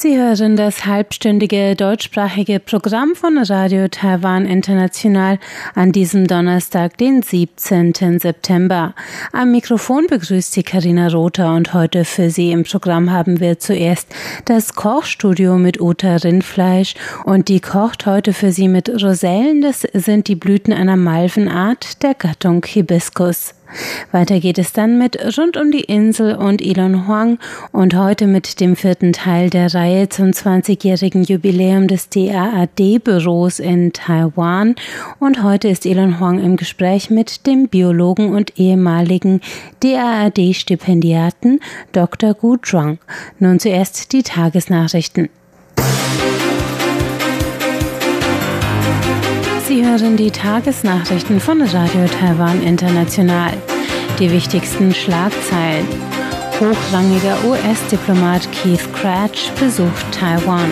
Sie hören das halbstündige deutschsprachige Programm von Radio Taiwan International an diesem Donnerstag, den 17. September. Am Mikrofon begrüßt Sie Karina Rother und heute für Sie im Programm haben wir zuerst das Kochstudio mit Uta Rindfleisch und die kocht heute für Sie mit Rosellen. Das sind die Blüten einer Malvenart der Gattung Hibiscus. Weiter geht es dann mit Rund um die Insel und Elon Huang und heute mit dem vierten Teil der Reihe zum 20-jährigen Jubiläum des DAAD-Büros in Taiwan. Und heute ist Elon Huang im Gespräch mit dem Biologen und ehemaligen DAAD-Stipendiaten Dr. Gu Zhuang. Nun zuerst die Tagesnachrichten. Sie hören die Tagesnachrichten von Radio Taiwan International. Die wichtigsten Schlagzeilen. Hochrangiger US-Diplomat Keith Cratch besucht Taiwan.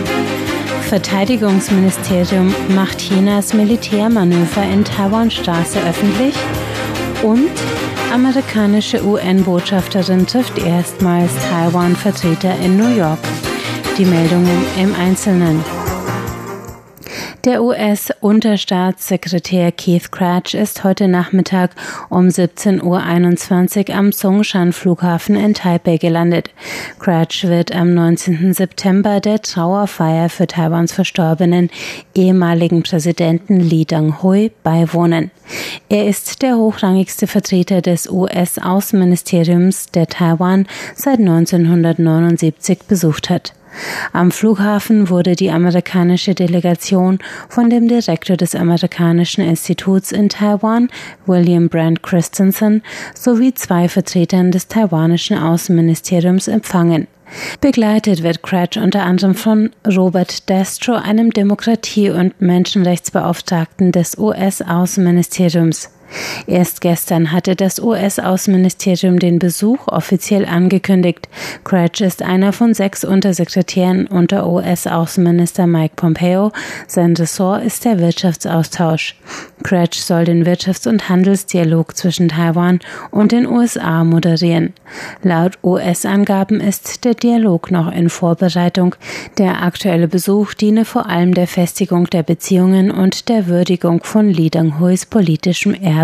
Verteidigungsministerium macht Chinas Militärmanöver in Taiwanstraße öffentlich. Und amerikanische UN-Botschafterin trifft erstmals Taiwan-Vertreter in New York. Die Meldungen im Einzelnen. Der US-Unterstaatssekretär Keith Cratch ist heute Nachmittag um 17.21 Uhr am Songshan-Flughafen in Taipei gelandet. Cratch wird am 19. September der Trauerfeier für Taiwans verstorbenen ehemaligen Präsidenten Li Deng-hui beiwohnen. Er ist der hochrangigste Vertreter des US-Außenministeriums, der Taiwan seit 1979 besucht hat. Am Flughafen wurde die amerikanische Delegation von dem Direktor des amerikanischen Instituts in Taiwan, William Brand Christensen, sowie zwei Vertretern des taiwanischen Außenministeriums empfangen. Begleitet wird Cratch unter anderem von Robert Destro, einem Demokratie- und Menschenrechtsbeauftragten des US-Außenministeriums. Erst gestern hatte das US-Außenministerium den Besuch offiziell angekündigt. Cratch ist einer von sechs Untersekretären unter US-Außenminister Mike Pompeo. Sein Ressort ist der Wirtschaftsaustausch. Cratch soll den Wirtschafts- und Handelsdialog zwischen Taiwan und den USA moderieren. Laut US-Angaben ist der Dialog noch in Vorbereitung. Der aktuelle Besuch diene vor allem der Festigung der Beziehungen und der Würdigung von Li Denghuis politischem Erbe.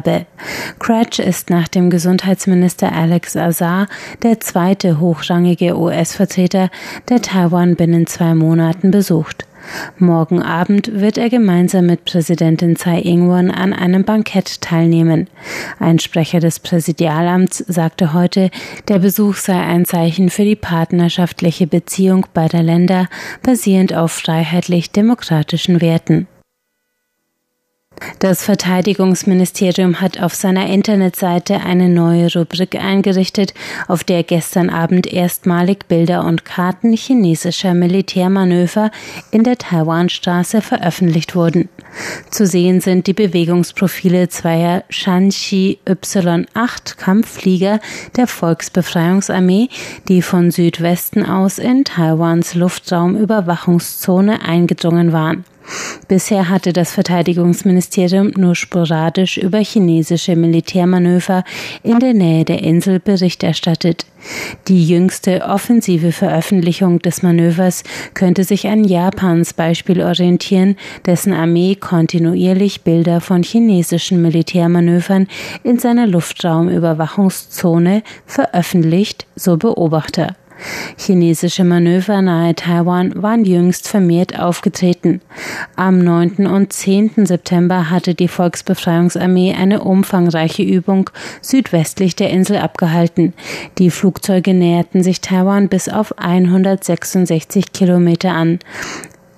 Cratch ist nach dem Gesundheitsminister Alex Azar der zweite hochrangige US-Vertreter, der Taiwan binnen zwei Monaten besucht. Morgen Abend wird er gemeinsam mit Präsidentin Tsai Ing-wen an einem Bankett teilnehmen. Ein Sprecher des Präsidialamts sagte heute, der Besuch sei ein Zeichen für die partnerschaftliche Beziehung beider Länder basierend auf freiheitlich-demokratischen Werten. Das Verteidigungsministerium hat auf seiner Internetseite eine neue Rubrik eingerichtet, auf der gestern Abend erstmalig Bilder und Karten chinesischer Militärmanöver in der Taiwanstraße veröffentlicht wurden. Zu sehen sind die Bewegungsprofile zweier Shanxi Y-8 Kampfflieger der Volksbefreiungsarmee, die von Südwesten aus in Taiwans Luftraumüberwachungszone eingedrungen waren. Bisher hatte das Verteidigungsministerium nur sporadisch über chinesische Militärmanöver in der Nähe der Insel Bericht erstattet. Die jüngste offensive Veröffentlichung des Manövers könnte sich an Japans Beispiel orientieren, dessen Armee kontinuierlich Bilder von chinesischen Militärmanövern in seiner Luftraumüberwachungszone veröffentlicht, so Beobachter. Chinesische Manöver nahe Taiwan waren jüngst vermehrt aufgetreten. Am 9. und 10. September hatte die Volksbefreiungsarmee eine umfangreiche Übung südwestlich der Insel abgehalten. Die Flugzeuge näherten sich Taiwan bis auf 166 Kilometer an.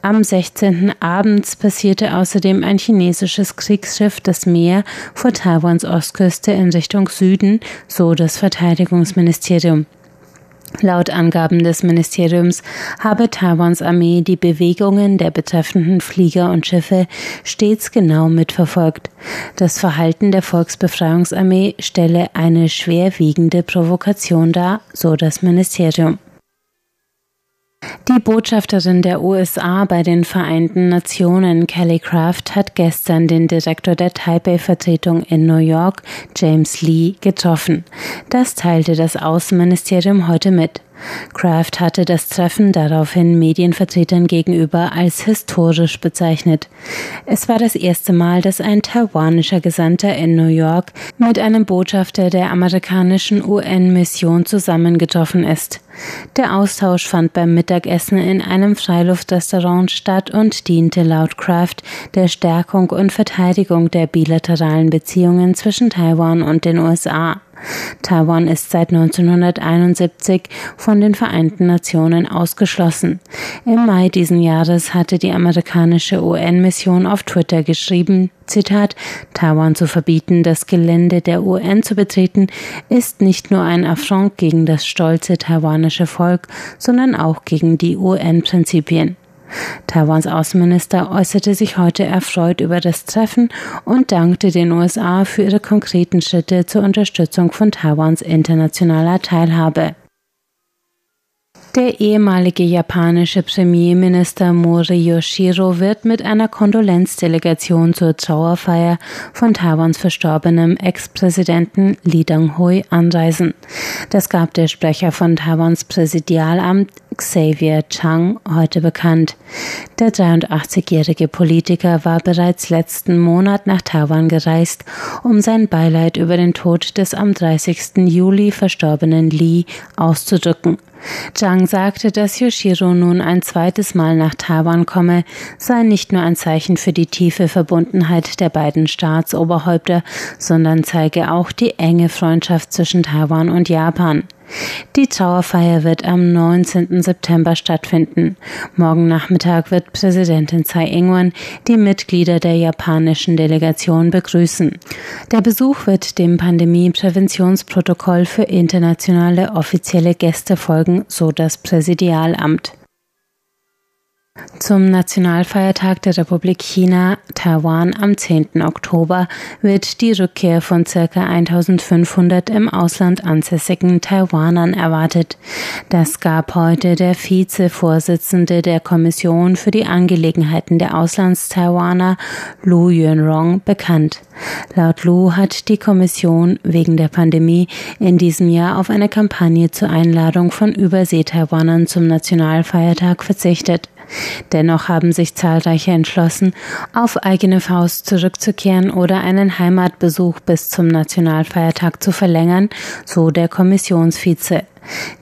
Am 16. abends passierte außerdem ein chinesisches Kriegsschiff das Meer vor Taiwans Ostküste in Richtung Süden, so das Verteidigungsministerium. Laut Angaben des Ministeriums habe Taiwans Armee die Bewegungen der betreffenden Flieger und Schiffe stets genau mitverfolgt. Das Verhalten der Volksbefreiungsarmee stelle eine schwerwiegende Provokation dar, so das Ministerium. Die Botschafterin der USA bei den Vereinten Nationen, Kelly Craft, hat gestern den Direktor der Taipei-Vertretung in New York, James Lee, getroffen. Das teilte das Außenministerium heute mit. Kraft hatte das Treffen daraufhin Medienvertretern gegenüber als historisch bezeichnet. Es war das erste Mal, dass ein taiwanischer Gesandter in New York mit einem Botschafter der amerikanischen UN-Mission zusammengetroffen ist. Der Austausch fand beim Mittagessen in einem Freiluftrestaurant statt und diente laut Kraft der Stärkung und Verteidigung der bilateralen Beziehungen zwischen Taiwan und den USA. Taiwan ist seit 1971 von den Vereinten Nationen ausgeschlossen. Im Mai diesen Jahres hatte die amerikanische UN-Mission auf Twitter geschrieben, Zitat, Taiwan zu verbieten, das Gelände der UN zu betreten, ist nicht nur ein Affront gegen das stolze taiwanische Volk, sondern auch gegen die UN-Prinzipien. Taiwans Außenminister äußerte sich heute erfreut über das Treffen und dankte den USA für ihre konkreten Schritte zur Unterstützung von Taiwans internationaler Teilhabe. Der ehemalige japanische Premierminister Mori Yoshiro wird mit einer Kondolenzdelegation zur Trauerfeier von Taiwans verstorbenem Ex-Präsidenten Lee Dong-hui anreisen. Das gab der Sprecher von Taiwans Präsidialamt Xavier Chang heute bekannt. Der 83-jährige Politiker war bereits letzten Monat nach Taiwan gereist, um sein Beileid über den Tod des am 30. Juli verstorbenen Lee auszudrücken. Zhang sagte, dass Yoshiro nun ein zweites Mal nach Taiwan komme, sei nicht nur ein Zeichen für die tiefe Verbundenheit der beiden Staatsoberhäupter, sondern zeige auch die enge Freundschaft zwischen Taiwan und Japan. Die Trauerfeier wird am 19. September stattfinden. Morgen Nachmittag wird Präsidentin Tsai Ing-wen die Mitglieder der japanischen Delegation begrüßen. Der Besuch wird dem Pandemiepräventionsprotokoll für internationale offizielle Gäste folgen, so das Präsidialamt. Zum Nationalfeiertag der Republik China, Taiwan am 10. Oktober wird die Rückkehr von ca. 1500 im Ausland ansässigen Taiwanern erwartet. Das gab heute der Vizevorsitzende der Kommission für die Angelegenheiten der Auslandstaiwaner, Lu Yunrong, bekannt. Laut Lu hat die Kommission wegen der Pandemie in diesem Jahr auf eine Kampagne zur Einladung von Übersee-Taiwanern zum Nationalfeiertag verzichtet. Dennoch haben sich zahlreiche entschlossen, auf eigene Faust zurückzukehren oder einen Heimatbesuch bis zum Nationalfeiertag zu verlängern, so der Kommissionsvize.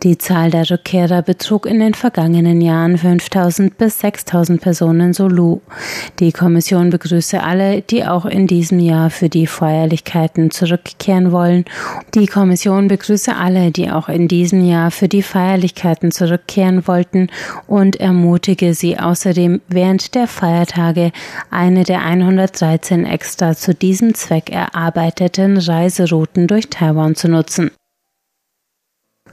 Die Zahl der Rückkehrer betrug in den vergangenen Jahren 5000 bis 6000 Personen so Lu. Die Kommission begrüße alle, die auch in diesem Jahr für die Feierlichkeiten zurückkehren wollen. Die Kommission begrüße alle, die auch in diesem Jahr für die Feierlichkeiten zurückkehren wollten und ermutige sie außerdem während der Feiertage eine der 113 extra zu diesem Zweck erarbeiteten Reiserouten durch Taiwan zu nutzen.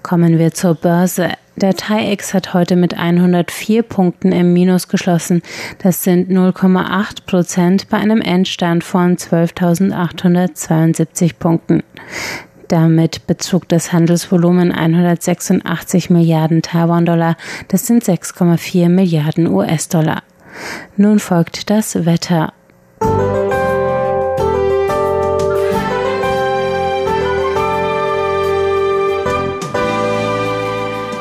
Kommen wir zur Börse. Der TAIEX hat heute mit 104 Punkten im Minus geschlossen. Das sind 0,8 Prozent bei einem Endstand von 12.872 Punkten. Damit betrug das Handelsvolumen 186 Milliarden Taiwan-Dollar. Das sind 6,4 Milliarden US-Dollar. Nun folgt das Wetter.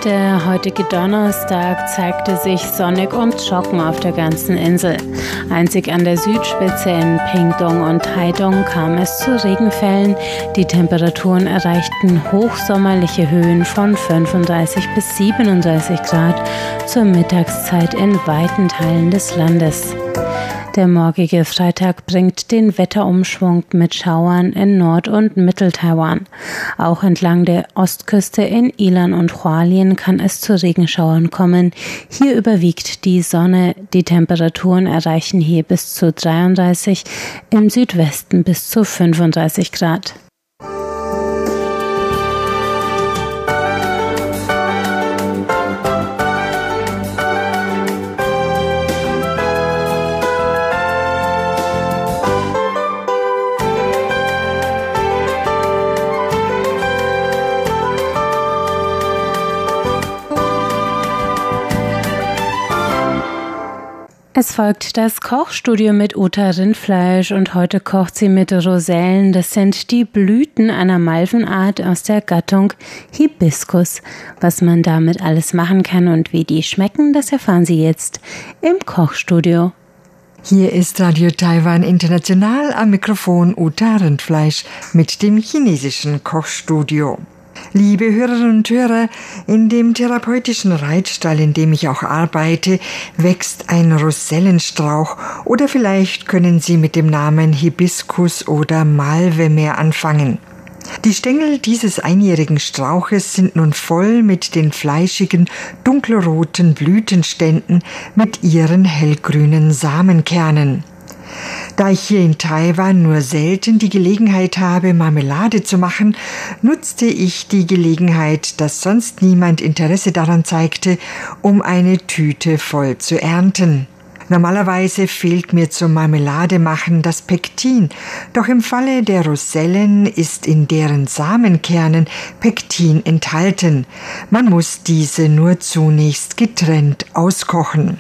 Der heutige Donnerstag zeigte sich sonnig und trocken auf der ganzen Insel. Einzig an der Südspitze in Pingdong und Taidong kam es zu Regenfällen. Die Temperaturen erreichten hochsommerliche Höhen von 35 bis 37 Grad zur Mittagszeit in weiten Teilen des Landes. Der morgige Freitag bringt den Wetterumschwung mit Schauern in Nord- und Mittel-Taiwan. Auch entlang der Ostküste in Ilan und Hualien kann es zu Regenschauern kommen. Hier überwiegt die Sonne. Die Temperaturen erreichen hier bis zu 33, im Südwesten bis zu 35 Grad. Es folgt das Kochstudio mit Uta Rindfleisch und heute kocht sie mit Rosellen. Das sind die Blüten einer Malvenart aus der Gattung Hibiscus. Was man damit alles machen kann und wie die schmecken, das erfahren Sie jetzt im Kochstudio. Hier ist Radio Taiwan International am Mikrofon Uta Rindfleisch mit dem chinesischen Kochstudio. Liebe Hörerinnen und Hörer, in dem therapeutischen Reitstall, in dem ich auch arbeite, wächst ein Rosellenstrauch oder vielleicht können Sie mit dem Namen Hibiskus oder Malve mehr anfangen. Die Stängel dieses einjährigen Strauches sind nun voll mit den fleischigen, dunkelroten Blütenständen mit ihren hellgrünen Samenkernen. Da ich hier in Taiwan nur selten die Gelegenheit habe, Marmelade zu machen, nutzte ich die Gelegenheit, dass sonst niemand Interesse daran zeigte, um eine Tüte voll zu ernten. Normalerweise fehlt mir zum Marmelademachen das Pektin, doch im Falle der Rosellen ist in deren Samenkernen Pektin enthalten. Man muss diese nur zunächst getrennt auskochen.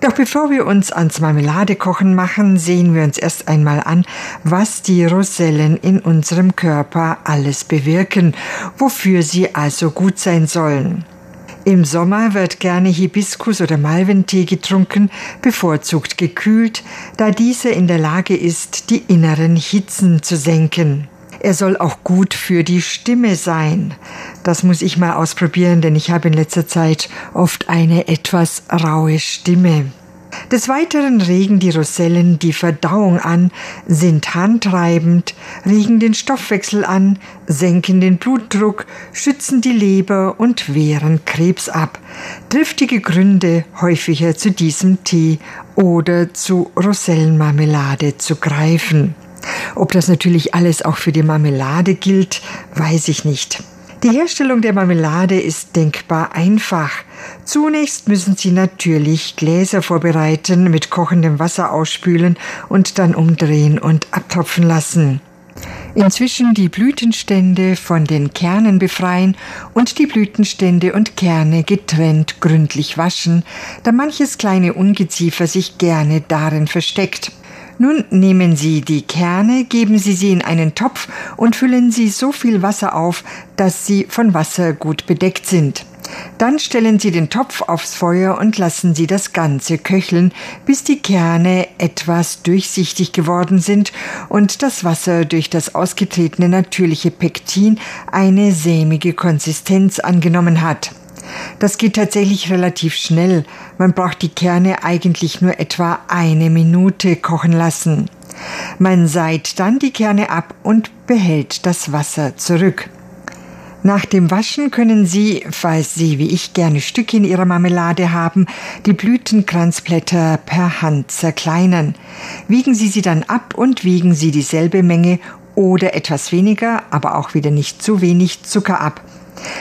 Doch bevor wir uns ans Marmeladekochen machen, sehen wir uns erst einmal an, was die Rosellen in unserem Körper alles bewirken, wofür sie also gut sein sollen. Im Sommer wird gerne Hibiskus oder Malventee getrunken, bevorzugt gekühlt, da dieser in der Lage ist, die inneren Hitzen zu senken. Er soll auch gut für die Stimme sein. Das muss ich mal ausprobieren, denn ich habe in letzter Zeit oft eine etwas raue Stimme. Des Weiteren regen die Rosellen die Verdauung an, sind handtreibend, regen den Stoffwechsel an, senken den Blutdruck, schützen die Leber und wehren Krebs ab. Triftige Gründe, häufiger zu diesem Tee oder zu Rosellenmarmelade zu greifen. Ob das natürlich alles auch für die Marmelade gilt, weiß ich nicht. Die Herstellung der Marmelade ist denkbar einfach. Zunächst müssen Sie natürlich Gläser vorbereiten, mit kochendem Wasser ausspülen und dann umdrehen und abtropfen lassen. Inzwischen die Blütenstände von den Kernen befreien und die Blütenstände und Kerne getrennt gründlich waschen, da manches kleine Ungeziefer sich gerne darin versteckt. Nun nehmen Sie die Kerne, geben Sie sie in einen Topf und füllen Sie so viel Wasser auf, dass sie von Wasser gut bedeckt sind. Dann stellen Sie den Topf aufs Feuer und lassen Sie das Ganze köcheln, bis die Kerne etwas durchsichtig geworden sind und das Wasser durch das ausgetretene natürliche Pektin eine sämige Konsistenz angenommen hat. Das geht tatsächlich relativ schnell. Man braucht die Kerne eigentlich nur etwa eine Minute kochen lassen. Man seit dann die Kerne ab und behält das Wasser zurück. Nach dem Waschen können Sie, falls Sie wie ich gerne Stücke in Ihrer Marmelade haben, die Blütenkranzblätter per Hand zerkleinern. Wiegen Sie sie dann ab und wiegen Sie dieselbe Menge oder etwas weniger, aber auch wieder nicht zu wenig Zucker ab.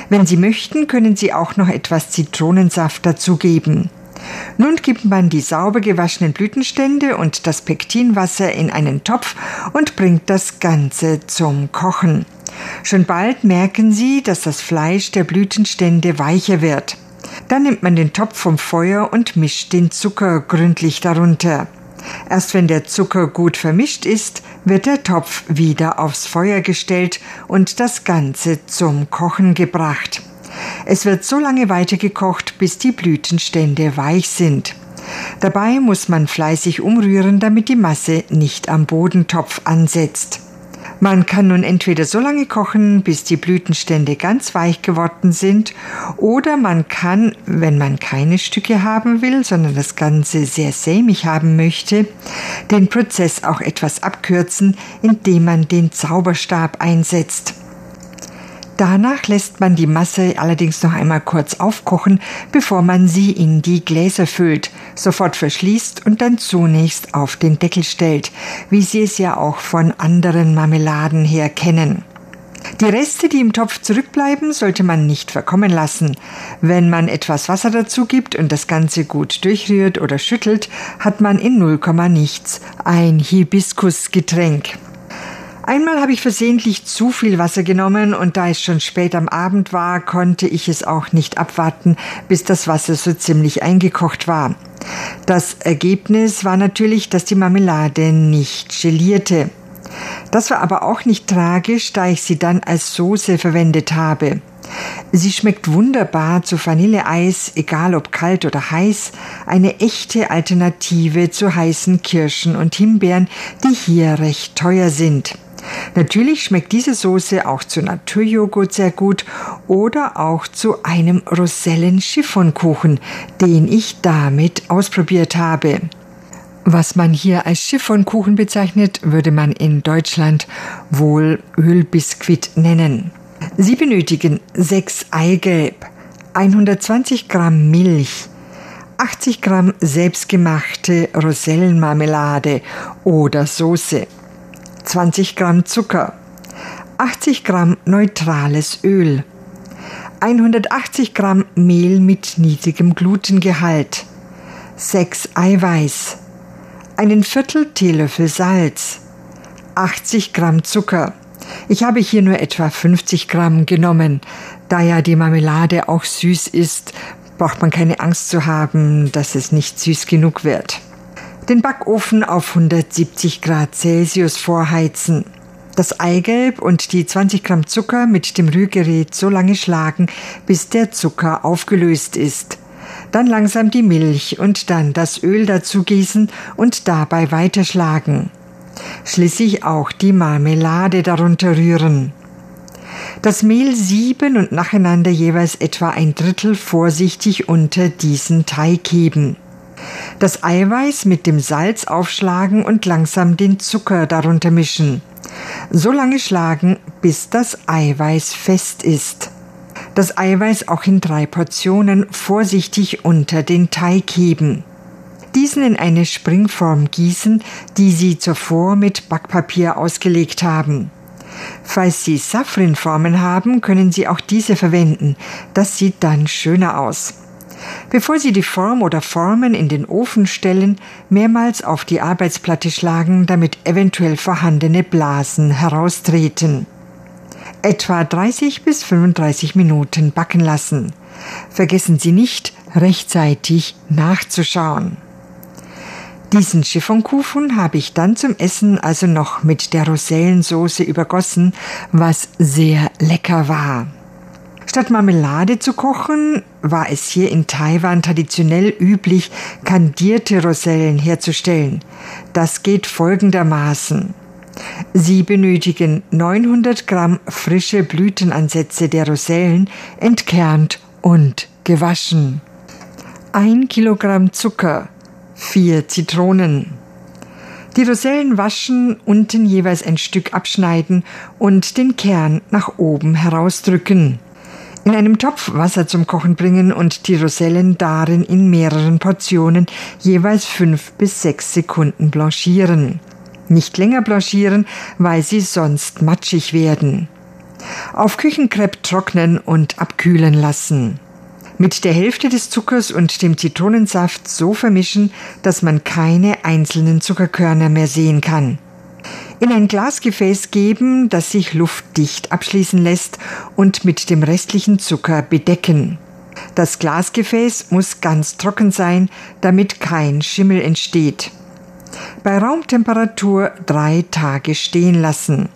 Wenn Sie möchten, können Sie auch noch etwas Zitronensaft dazugeben. Nun gibt man die sauber gewaschenen Blütenstände und das Pektinwasser in einen Topf und bringt das Ganze zum Kochen. Schon bald merken Sie, dass das Fleisch der Blütenstände weicher wird. Dann nimmt man den Topf vom Feuer und mischt den Zucker gründlich darunter. Erst wenn der Zucker gut vermischt ist, wird der Topf wieder aufs Feuer gestellt und das Ganze zum Kochen gebracht. Es wird so lange weitergekocht, bis die Blütenstände weich sind. Dabei muss man fleißig umrühren, damit die Masse nicht am Bodentopf ansetzt. Man kann nun entweder so lange kochen, bis die Blütenstände ganz weich geworden sind, oder man kann, wenn man keine Stücke haben will, sondern das Ganze sehr sämig haben möchte, den Prozess auch etwas abkürzen, indem man den Zauberstab einsetzt. Danach lässt man die Masse allerdings noch einmal kurz aufkochen, bevor man sie in die Gläser füllt, sofort verschließt und dann zunächst auf den Deckel stellt, wie Sie es ja auch von anderen Marmeladen her kennen. Die Reste, die im Topf zurückbleiben, sollte man nicht verkommen lassen. Wenn man etwas Wasser dazu gibt und das Ganze gut durchrührt oder schüttelt, hat man in 0, nichts ein Hibiskusgetränk. Einmal habe ich versehentlich zu viel Wasser genommen und da es schon spät am Abend war, konnte ich es auch nicht abwarten, bis das Wasser so ziemlich eingekocht war. Das Ergebnis war natürlich, dass die Marmelade nicht gelierte. Das war aber auch nicht tragisch, da ich sie dann als Soße verwendet habe. Sie schmeckt wunderbar zu Vanilleeis, egal ob kalt oder heiß, eine echte Alternative zu heißen Kirschen und Himbeeren, die hier recht teuer sind. Natürlich schmeckt diese Soße auch zu Naturjoghurt sehr gut oder auch zu einem Rosellen-Chiffonkuchen, den ich damit ausprobiert habe. Was man hier als Chiffonkuchen bezeichnet, würde man in Deutschland wohl Ölbiskuit nennen. Sie benötigen 6 Eigelb, 120 Gramm Milch, 80 Gramm selbstgemachte Rosellenmarmelade oder Soße, 20 Gramm Zucker, 80 Gramm neutrales Öl, 180 Gramm Mehl mit niedrigem Glutengehalt, 6 Eiweiß, einen Viertel Teelöffel Salz, 80 Gramm Zucker. Ich habe hier nur etwa 50 Gramm genommen. Da ja die Marmelade auch süß ist, braucht man keine Angst zu haben, dass es nicht süß genug wird. Den Backofen auf 170 Grad Celsius vorheizen. Das Eigelb und die 20 Gramm Zucker mit dem Rührgerät so lange schlagen, bis der Zucker aufgelöst ist dann langsam die Milch und dann das Öl dazu gießen und dabei weiterschlagen. Schließlich auch die Marmelade darunter rühren. Das Mehl sieben und nacheinander jeweils etwa ein Drittel vorsichtig unter diesen Teig heben. Das Eiweiß mit dem Salz aufschlagen und langsam den Zucker darunter mischen. So lange schlagen, bis das Eiweiß fest ist das Eiweiß auch in drei Portionen vorsichtig unter den Teig heben. Diesen in eine Springform gießen, die Sie zuvor mit Backpapier ausgelegt haben. Falls Sie Safrinformen haben, können Sie auch diese verwenden. Das sieht dann schöner aus. Bevor Sie die Form oder Formen in den Ofen stellen, mehrmals auf die Arbeitsplatte schlagen, damit eventuell vorhandene Blasen heraustreten etwa 30 bis 35 Minuten backen lassen. Vergessen Sie nicht, rechtzeitig nachzuschauen. Diesen Chiffonkuchen habe ich dann zum Essen also noch mit der Rosellensoße übergossen, was sehr lecker war. Statt Marmelade zu kochen, war es hier in Taiwan traditionell üblich, kandierte Rosellen herzustellen. Das geht folgendermaßen. Sie benötigen 900 Gramm frische Blütenansätze der Rosellen, entkernt und gewaschen. 1 Kilogramm Zucker, 4 Zitronen. Die Rosellen waschen, unten jeweils ein Stück abschneiden und den Kern nach oben herausdrücken. In einem Topf Wasser zum Kochen bringen und die Rosellen darin in mehreren Portionen jeweils fünf bis sechs Sekunden blanchieren. Nicht länger blanchieren, weil sie sonst matschig werden. Auf Küchenkrepp trocknen und abkühlen lassen. Mit der Hälfte des Zuckers und dem Zitronensaft so vermischen, dass man keine einzelnen Zuckerkörner mehr sehen kann. In ein Glasgefäß geben, das sich luftdicht abschließen lässt und mit dem restlichen Zucker bedecken. Das Glasgefäß muss ganz trocken sein, damit kein Schimmel entsteht bei Raumtemperatur drei Tage stehen lassen.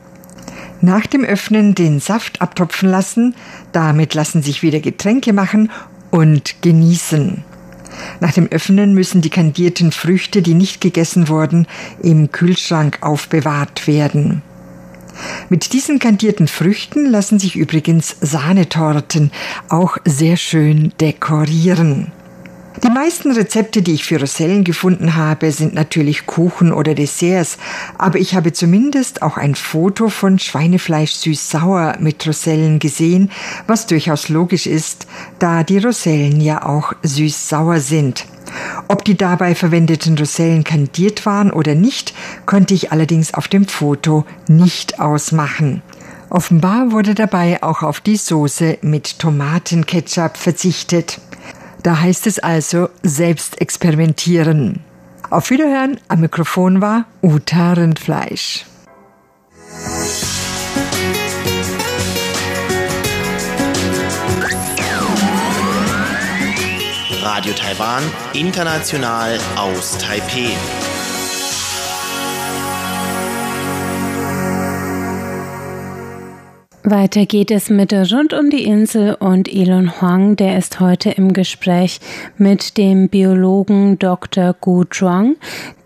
Nach dem Öffnen den Saft abtropfen lassen, damit lassen sich wieder Getränke machen und genießen. Nach dem Öffnen müssen die kandierten Früchte, die nicht gegessen wurden, im Kühlschrank aufbewahrt werden. Mit diesen kandierten Früchten lassen sich übrigens Sahnetorten auch sehr schön dekorieren. Die meisten Rezepte, die ich für Rosellen gefunden habe, sind natürlich Kuchen oder Desserts, aber ich habe zumindest auch ein Foto von Schweinefleisch süß-sauer mit Rosellen gesehen, was durchaus logisch ist, da die Rosellen ja auch süß-sauer sind. Ob die dabei verwendeten Rosellen kandiert waren oder nicht, konnte ich allerdings auf dem Foto nicht ausmachen. Offenbar wurde dabei auch auf die Soße mit Tomatenketchup verzichtet. Da heißt es also selbst experimentieren. Auf Wiederhören, am Mikrofon war Uta Rindfleisch. Radio Taiwan, international aus Taipeh. Weiter geht es mit Rund um die Insel und Elon Huang, der ist heute im Gespräch mit dem Biologen Dr. Gu Zhuang,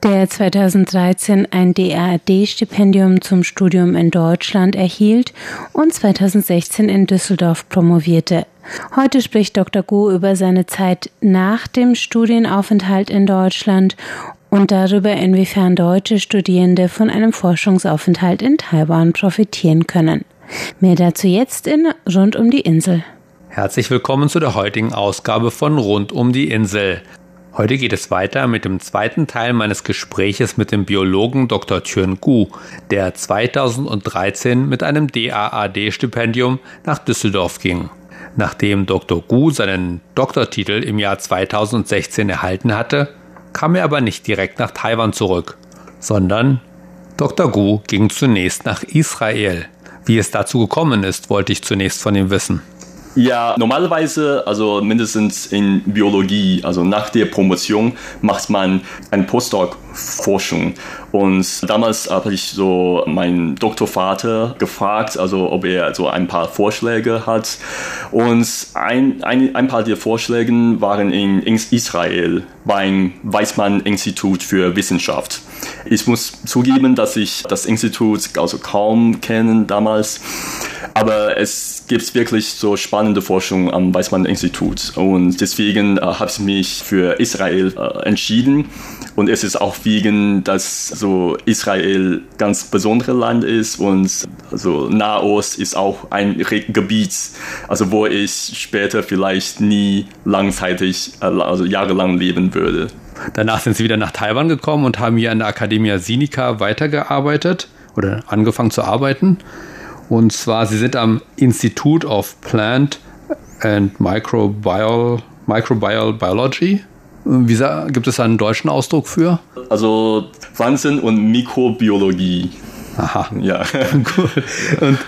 der 2013 ein DAAD-Stipendium zum Studium in Deutschland erhielt und 2016 in Düsseldorf promovierte. Heute spricht Dr. Gu über seine Zeit nach dem Studienaufenthalt in Deutschland und darüber, inwiefern deutsche Studierende von einem Forschungsaufenthalt in Taiwan profitieren können. Mehr dazu jetzt in Rund um die Insel. Herzlich willkommen zu der heutigen Ausgabe von Rund um die Insel. Heute geht es weiter mit dem zweiten Teil meines Gespräches mit dem Biologen Dr. Thürn Gu, der 2013 mit einem DAAD-Stipendium nach Düsseldorf ging. Nachdem Dr. Gu seinen Doktortitel im Jahr 2016 erhalten hatte, kam er aber nicht direkt nach Taiwan zurück, sondern Dr. Gu ging zunächst nach Israel. Wie es dazu gekommen ist, wollte ich zunächst von ihm wissen. Ja, normalerweise, also mindestens in Biologie, also nach der Promotion macht man eine Postdoc-Forschung. Und damals habe ich so meinen Doktorvater gefragt, also ob er so ein paar Vorschläge hat. Und ein, ein, ein paar der Vorschläge waren in Israel beim Weizmann-Institut für Wissenschaft. Ich muss zugeben, dass ich das Institut also kaum kenne damals, aber es gibt wirklich so spannende Forschung am Weizmann-Institut und deswegen äh, habe ich mich für Israel äh, entschieden und es ist auch wegen, dass so Israel ganz besonderes Land ist und also Nahost ist auch ein Gebiet, also wo ich später vielleicht nie langzeitig, äh, also jahrelang leben würde. Danach sind sie wieder nach Taiwan gekommen und haben hier an der Academia Sinica weitergearbeitet oder angefangen zu arbeiten. Und zwar, sie sind am Institute of Plant and Microbial, Microbial Biology. Wie gibt es einen deutschen Ausdruck für? Also Pflanzen- und Mikrobiologie. Aha. Ja. Cool. Und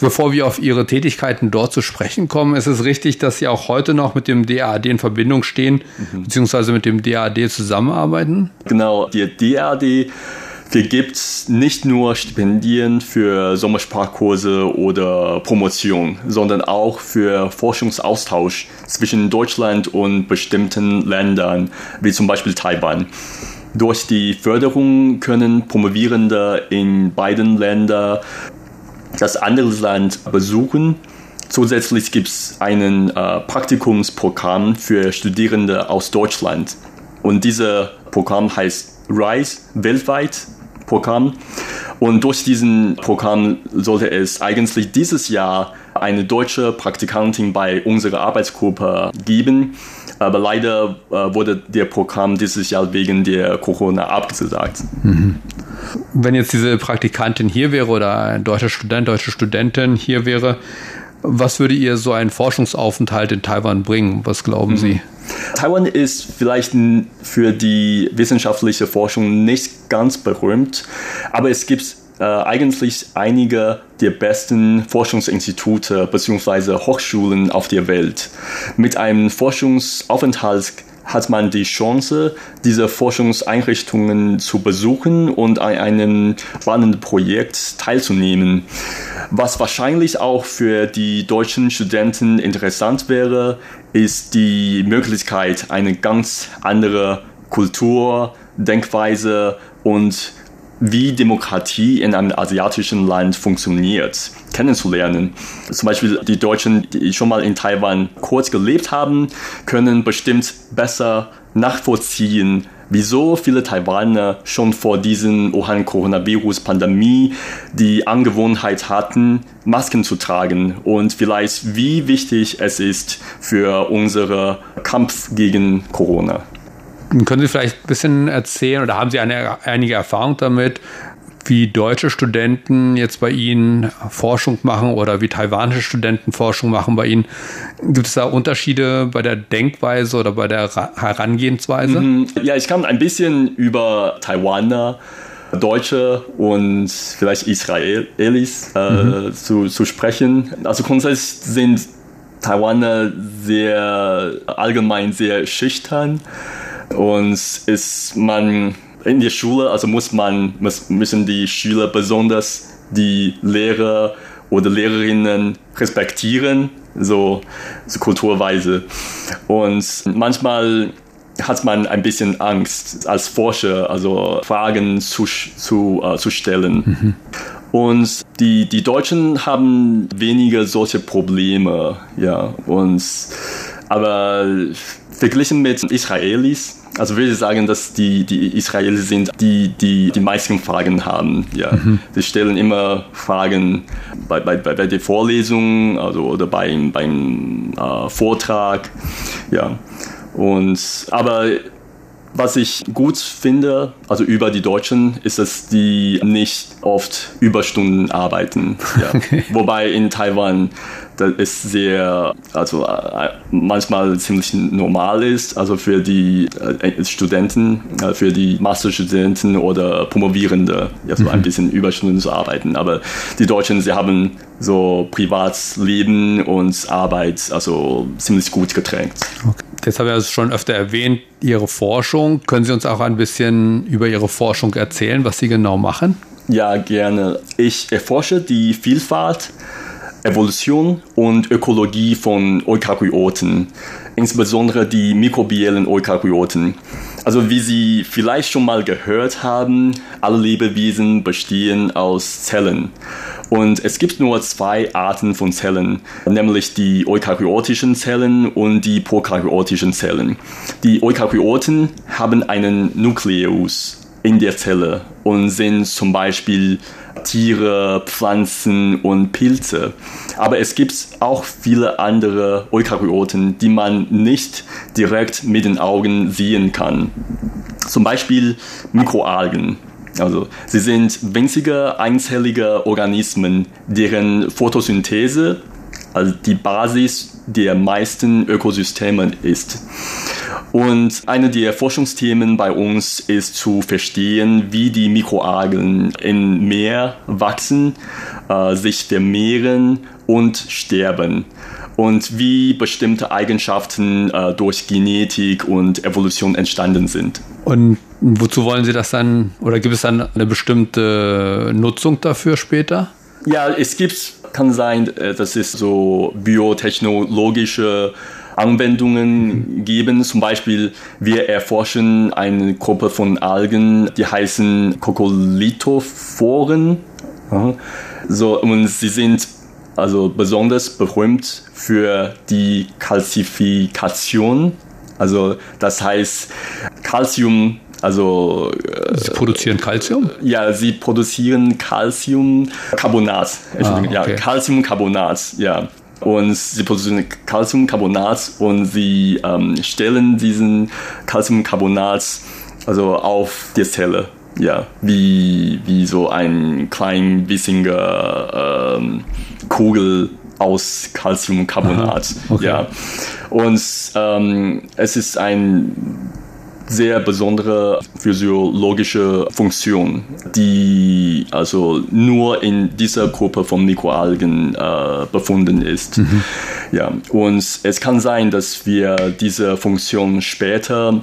Bevor wir auf Ihre Tätigkeiten dort zu sprechen kommen, ist es richtig, dass Sie auch heute noch mit dem DAAD in Verbindung stehen, mhm. beziehungsweise mit dem DAAD zusammenarbeiten? Genau, der DAAD vergibt nicht nur Stipendien für Sommersprachkurse oder Promotion, sondern auch für Forschungsaustausch zwischen Deutschland und bestimmten Ländern, wie zum Beispiel Taiwan. Durch die Förderung können Promovierende in beiden Ländern das andere Land besuchen. Zusätzlich gibt es ein äh, Praktikumsprogramm für Studierende aus Deutschland. Und dieses Programm heißt RISE weltweit Programm. Und durch diesen Programm sollte es eigentlich dieses Jahr eine deutsche Praktikantin bei unserer Arbeitsgruppe geben. Aber leider äh, wurde der Programm dieses Jahr wegen der Corona abgesagt. Mhm. Wenn jetzt diese Praktikantin hier wäre oder ein deutscher Student, deutsche Studentin hier wäre, was würde ihr so ein Forschungsaufenthalt in Taiwan bringen? Was glauben mhm. Sie? Taiwan ist vielleicht für die wissenschaftliche Forschung nicht ganz berühmt, aber es gibt äh, eigentlich einige der besten Forschungsinstitute bzw. Hochschulen auf der Welt. Mit einem Forschungsaufenthalt hat man die Chance, diese Forschungseinrichtungen zu besuchen und an einem spannenden Projekt teilzunehmen. Was wahrscheinlich auch für die deutschen Studenten interessant wäre, ist die Möglichkeit, eine ganz andere Kultur, Denkweise und wie Demokratie in einem asiatischen Land funktioniert, kennenzulernen. Zum Beispiel die Deutschen, die schon mal in Taiwan kurz gelebt haben, können bestimmt besser nachvollziehen, wieso viele Taiwaner schon vor diesem Wuhan-Coronavirus-Pandemie die Angewohnheit hatten, Masken zu tragen und vielleicht wie wichtig es ist für unseren Kampf gegen Corona. Können Sie vielleicht ein bisschen erzählen oder haben Sie eine, einige Erfahrung damit, wie deutsche Studenten jetzt bei Ihnen Forschung machen oder wie taiwanische Studenten Forschung machen bei Ihnen. Gibt es da Unterschiede bei der Denkweise oder bei der Herangehensweise? Mhm. Ja, ich kann ein bisschen über Taiwaner, Deutsche und vielleicht Israelis äh, mhm. zu, zu sprechen. Also grundsätzlich sind Taiwaner sehr allgemein sehr schüchtern und ist man in der Schule, also muss man müssen die Schüler besonders die Lehrer oder Lehrerinnen respektieren, so, so kulturweise. Und manchmal hat man ein bisschen Angst als Forscher, also Fragen zu, zu, äh, zu stellen. Mhm. Und die, die Deutschen haben weniger solche Probleme, ja. Und, aber verglichen mit Israelis, also würde ich sagen, dass die, die Israelis sind, die, die die meisten Fragen haben. Ja. Mhm. Sie stellen immer Fragen bei, bei, bei der Vorlesung also, oder beim, beim äh, Vortrag. Ja. Und, aber was ich gut finde, also über die Deutschen, ist, dass die nicht oft Überstunden arbeiten. Ja. Okay. Wobei in Taiwan das ist sehr, also äh, manchmal ziemlich normal ist, also für die äh, Studenten, äh, für die Masterstudenten oder Promovierende, ja, so mhm. ein bisschen Überstunden zu arbeiten. Aber die Deutschen, sie haben so Privatleben und Arbeit also ziemlich gut getrennt. Okay. Jetzt habe ich es schon öfter erwähnt, Ihre Forschung. Können Sie uns auch ein bisschen über Ihre Forschung erzählen, was Sie genau machen? Ja, gerne. Ich erforsche die Vielfalt Evolution und Ökologie von Eukaryoten, insbesondere die mikrobiellen Eukaryoten. Also wie Sie vielleicht schon mal gehört haben, alle Lebewesen bestehen aus Zellen. Und es gibt nur zwei Arten von Zellen, nämlich die eukaryotischen Zellen und die prokaryotischen Zellen. Die Eukaryoten haben einen Nukleus in der Zelle und sind zum Beispiel Tiere, Pflanzen und Pilze. Aber es gibt auch viele andere Eukaryoten, die man nicht direkt mit den Augen sehen kann. Zum Beispiel Mikroalgen. Also, sie sind winzige einzellige Organismen, deren Photosynthese also die Basis der meisten Ökosysteme ist. Und eine der Forschungsthemen bei uns ist zu verstehen, wie die Mikroalgen im Meer wachsen, äh, sich vermehren und sterben und wie bestimmte Eigenschaften äh, durch Genetik und Evolution entstanden sind. Und wozu wollen Sie das dann, oder gibt es dann eine bestimmte Nutzung dafür später? Ja, es gibt, kann sein, äh, dass es so biotechnologische Anwendungen geben. Zum Beispiel, wir erforschen eine Gruppe von Algen, die heißen Kokolithophoren. So, und sie sind also besonders berühmt für die Kalzifikation. Also das heißt, Calcium also äh, Sie produzieren Calcium? Ja, sie produzieren Calciumcarbonat. Ah, okay. Ja, Calciumcarbonat, ja. Und sie produzieren Calciumcarbonat und sie ähm, stellen diesen Calciumcarbonat also auf die Zelle ja, wie, wie so ein klein bissiger ähm, Kugel aus Calciumcarbonat. Okay. Ja. Und ähm, es ist ein sehr besondere physiologische Funktion, die also nur in dieser Gruppe von Mikroalgen äh, befunden ist. Mhm. Ja, und es kann sein, dass wir diese Funktion später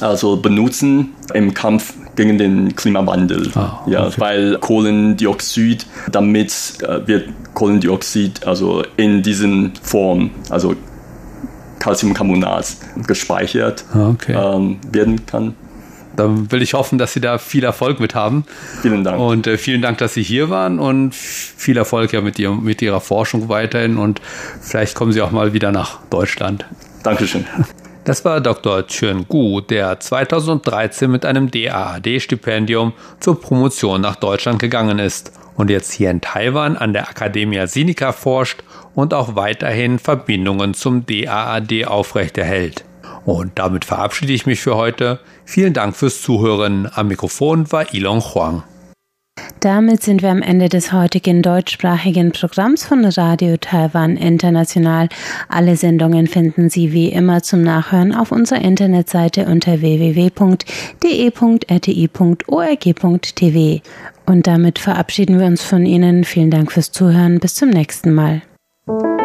also benutzen im Kampf gegen den Klimawandel. Ah, okay. ja, weil Kohlendioxid, damit äh, wird Kohlendioxid also in diesen Form, also Calciumcarbonat gespeichert ah, okay. ähm, werden kann. Dann will ich hoffen, dass Sie da viel Erfolg mit haben. Vielen Dank. Und äh, vielen Dank, dass Sie hier waren und viel Erfolg ja mit, ihr, mit Ihrer Forschung weiterhin und vielleicht kommen Sie auch mal wieder nach Deutschland. Dankeschön. Das war Dr. Chun Gu, der 2013 mit einem DAAD-Stipendium zur Promotion nach Deutschland gegangen ist und jetzt hier in Taiwan an der Academia Sinica forscht und auch weiterhin Verbindungen zum DAAD aufrechterhält. Und damit verabschiede ich mich für heute. Vielen Dank fürs Zuhören. Am Mikrofon war Ilon Huang. Damit sind wir am Ende des heutigen deutschsprachigen Programms von Radio Taiwan International. Alle Sendungen finden Sie wie immer zum Nachhören auf unserer Internetseite unter www.de.rti.org.tv. Und damit verabschieden wir uns von Ihnen. Vielen Dank fürs Zuhören. Bis zum nächsten Mal. Thank you.